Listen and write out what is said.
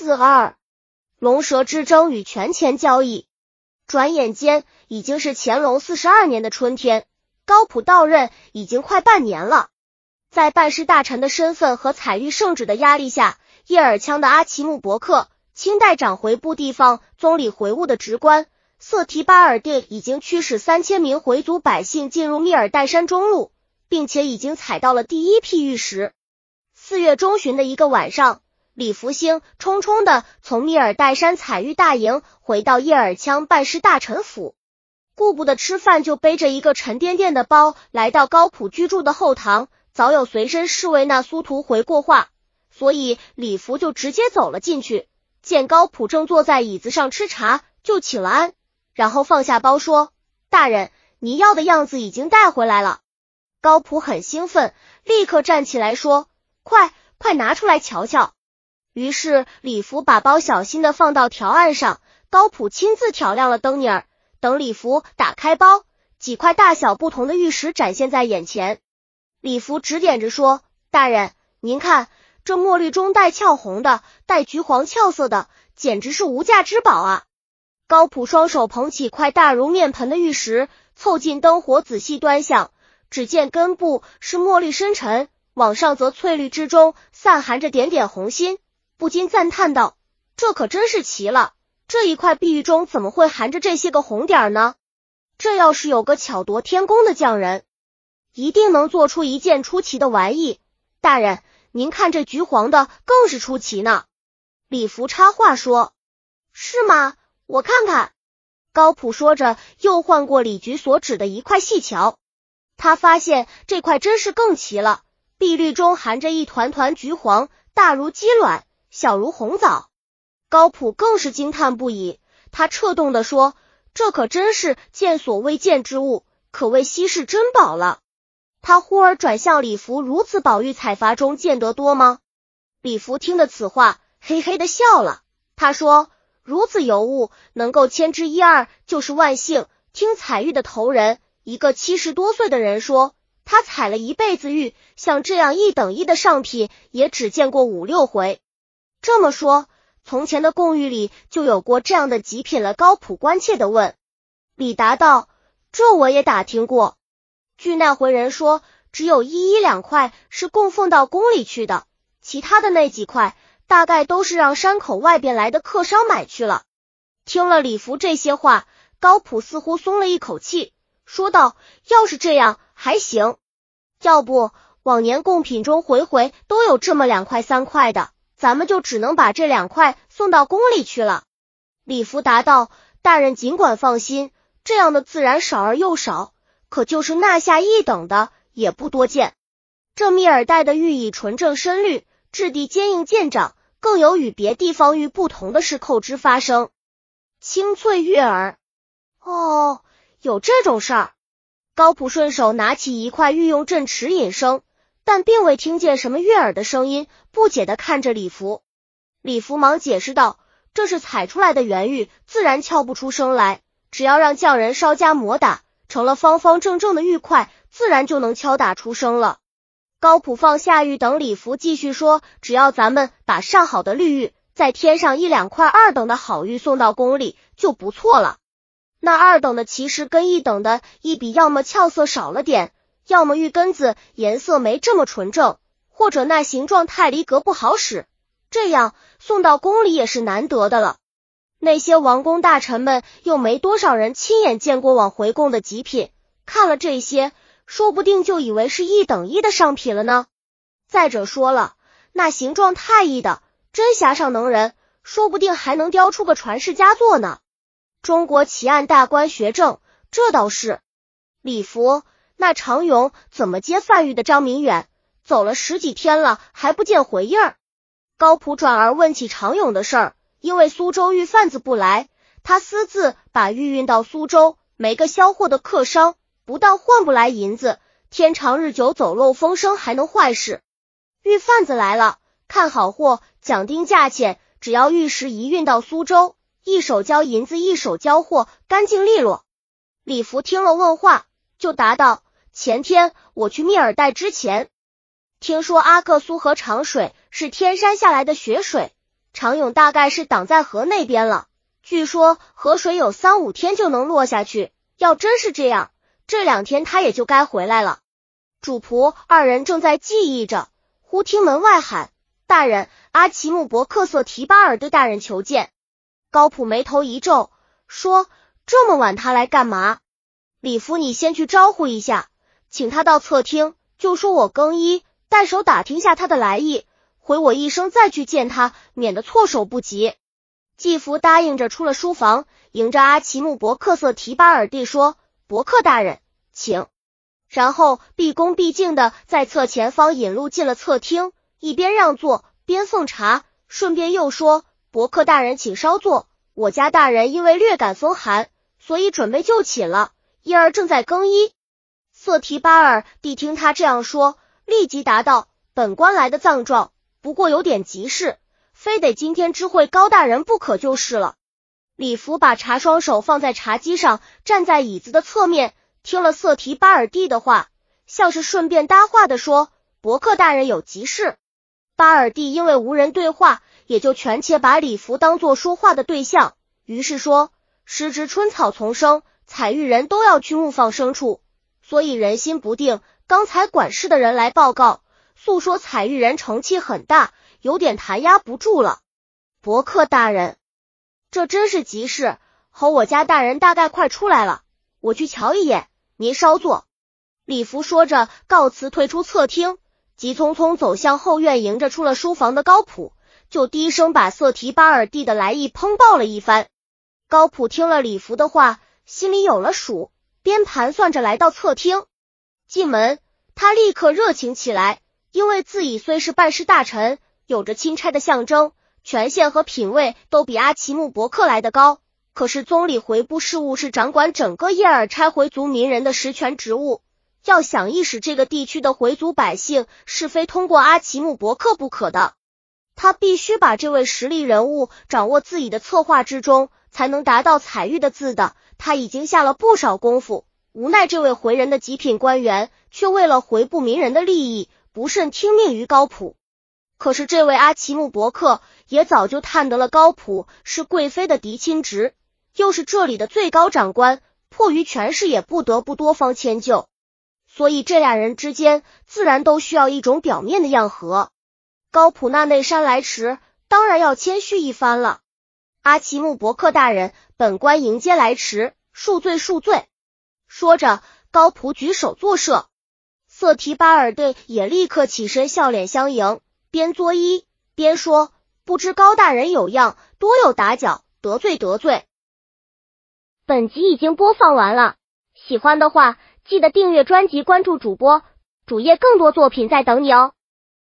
四二，龙蛇之争与权钱交易。转眼间已经是乾隆四十二年的春天，高普到任已经快半年了。在办事大臣的身份和采玉圣旨的压力下，叶尔羌的阿奇木伯克、清代长回部地方总理回务的职官瑟提巴尔蒂已经驱使三千名回族百姓进入密尔代山中路，并且已经采到了第一批玉石。四月中旬的一个晚上。李福星匆匆的从密尔代山采玉大营回到叶尔羌办事大臣府，顾不得吃饭，就背着一个沉甸甸的包来到高普居住的后堂。早有随身侍卫那苏图回过话，所以李福就直接走了进去。见高普正坐在椅子上吃茶，就请了安，然后放下包说：“大人，你要的样子已经带回来了。”高普很兴奋，立刻站起来说：“快快拿出来瞧瞧。”于是李福把包小心的放到条案上，高普亲自挑亮了灯儿。等李福打开包，几块大小不同的玉石展现在眼前。李福指点着说：“大人，您看这墨绿中带俏红的，带橘黄俏色的，简直是无价之宝啊！”高普双手捧起块大如面盆的玉石，凑近灯火仔细端详，只见根部是墨绿深沉，往上则翠绿之中散含着点点红心。不禁赞叹道：“这可真是奇了！这一块碧玉中怎么会含着这些个红点呢？这要是有个巧夺天工的匠人，一定能做出一件出奇的玩意。大人，您看这橘黄的更是出奇呢。”李福插话说：“是吗？我看看。”高普说着，又换过李局所指的一块细瞧，他发现这块真是更奇了，碧绿中含着一团团橘黄，大如鸡卵。小如红枣，高普更是惊叹不已。他彻动的说：“这可真是见所未见之物，可谓稀世珍宝了。”他忽而转向李福：“如此宝玉，采伐中见得多吗？”李福听得此话，嘿嘿的笑了。他说：“如此尤物，能够千之一二，就是万幸。听采玉的头人，一个七十多岁的人说，他采了一辈子玉，像这样一等一的上品，也只见过五六回。”这么说，从前的贡玉里就有过这样的极品了？高普关切的问。李达道：“这我也打听过，据那回人说，只有一一两块是供奉到宫里去的，其他的那几块大概都是让山口外边来的客商买去了。”听了李福这些话，高普似乎松了一口气，说道：“要是这样还行，要不往年贡品中回回都有这么两块三块的。”咱们就只能把这两块送到宫里去了。李福答道：“大人尽管放心，这样的自然少而又少，可就是纳下一等的也不多见。这密尔带的玉以纯正深绿，质地坚硬健长，更有与别地方玉不同的是扣之发生，清脆悦耳。哦，有这种事儿。”高普顺手拿起一块玉用镇齿引声。但并未听见什么悦耳的声音，不解的看着李福。李福忙解释道：“这是采出来的原玉，自然敲不出声来。只要让匠人稍加磨打，成了方方正正的玉块，自然就能敲打出声了。”高普放下玉，等李福继续说：“只要咱们把上好的绿玉，再添上一两块二等的好玉送到宫里，就不错了。那二等的其实跟一等的一比，要么俏色少了点。”要么玉根子颜色没这么纯正，或者那形状太离格不好使，这样送到宫里也是难得的了。那些王公大臣们又没多少人亲眼见过往回贡的极品，看了这些，说不定就以为是一等一的上品了呢。再者说了，那形状太异的，真侠上能人，说不定还能雕出个传世佳作呢。中国奇案大观学政，这倒是礼服。那常勇怎么接范玉的？张明远走了十几天了，还不见回应。高普转而问起常勇的事儿，因为苏州玉贩子不来，他私自把玉运到苏州，没个销货的客商，不但换不来银子，天长日久走漏风声还能坏事。玉贩子来了，看好货，讲定价钱，只要玉石一运到苏州，一手交银子，一手交货，干净利落。李福听了问话，就答道。前天我去密尔代之前，听说阿克苏河长水是天山下来的雪水，常勇大概是挡在河那边了。据说河水有三五天就能落下去，要真是这样，这两天他也就该回来了。主仆二人正在记忆着，忽听门外喊：“大人，阿奇木伯克瑟提巴尔对大人求见。”高普眉头一皱，说：“这么晚他来干嘛？”李福，你先去招呼一下，请他到侧厅，就说我更衣，带手打听下他的来意，回我一声再去见他，免得措手不及。季福答应着出了书房，迎着阿奇姆伯克瑟提巴尔蒂说：“伯克大人，请。”然后毕恭毕敬的在侧前方引路进了侧厅，一边让座边奉茶，顺便又说：“伯克大人，请稍坐。我家大人因为略感风寒，所以准备就寝了。因而正在更衣。”瑟提巴尔蒂听他这样说，立即答道：“本官来的藏状，不过有点急事。”非得今天知会高大人不可就是了。李福把茶双手放在茶几上，站在椅子的侧面，听了瑟提巴尔蒂的话，像是顺便搭话的说：“伯克大人有急事。”巴尔蒂因为无人对话，也就全且把李福当做说话的对象，于是说：“时值春草丛生，采玉人都要去牧放牲畜，所以人心不定。刚才管事的人来报告，诉说采玉人成气很大。”有点弹压不住了，伯克大人，这真是急事。吼，我家大人大概快出来了，我去瞧一眼。您稍坐。李福说着，告辞退出侧厅，急匆匆走向后院，迎着出了书房的高普，就低声把瑟提巴尔蒂的来意通报了一番。高普听了李福的话，心里有了数，边盘算着来到侧厅。进门，他立刻热情起来，因为自己虽是办事大臣。有着钦差的象征，权限和品位都比阿奇木伯克来的高。可是宗理回部事务是掌管整个叶尔差回族民人的实权职务，要想意使这个地区的回族百姓是非通过阿奇木伯克不可的。他必须把这位实力人物掌握自己的策划之中，才能达到彩玉的字的。他已经下了不少功夫，无奈这位回人的极品官员却为了回部民人的利益，不慎听命于高普。可是这位阿奇木伯克也早就探得了高普是贵妃的嫡亲侄，又是这里的最高长官，迫于权势也不得不多方迁就，所以这俩人之间自然都需要一种表面的样和。高普那内山来迟，当然要谦虚一番了。阿奇姆伯克大人，本官迎接来迟，恕罪恕罪。说着，高普举手作赦，瑟提巴尔队也立刻起身笑脸相迎。边作揖边说：“不知高大人有恙，多有打搅，得罪得罪。”本集已经播放完了，喜欢的话记得订阅专辑，关注主播，主页更多作品在等你哦。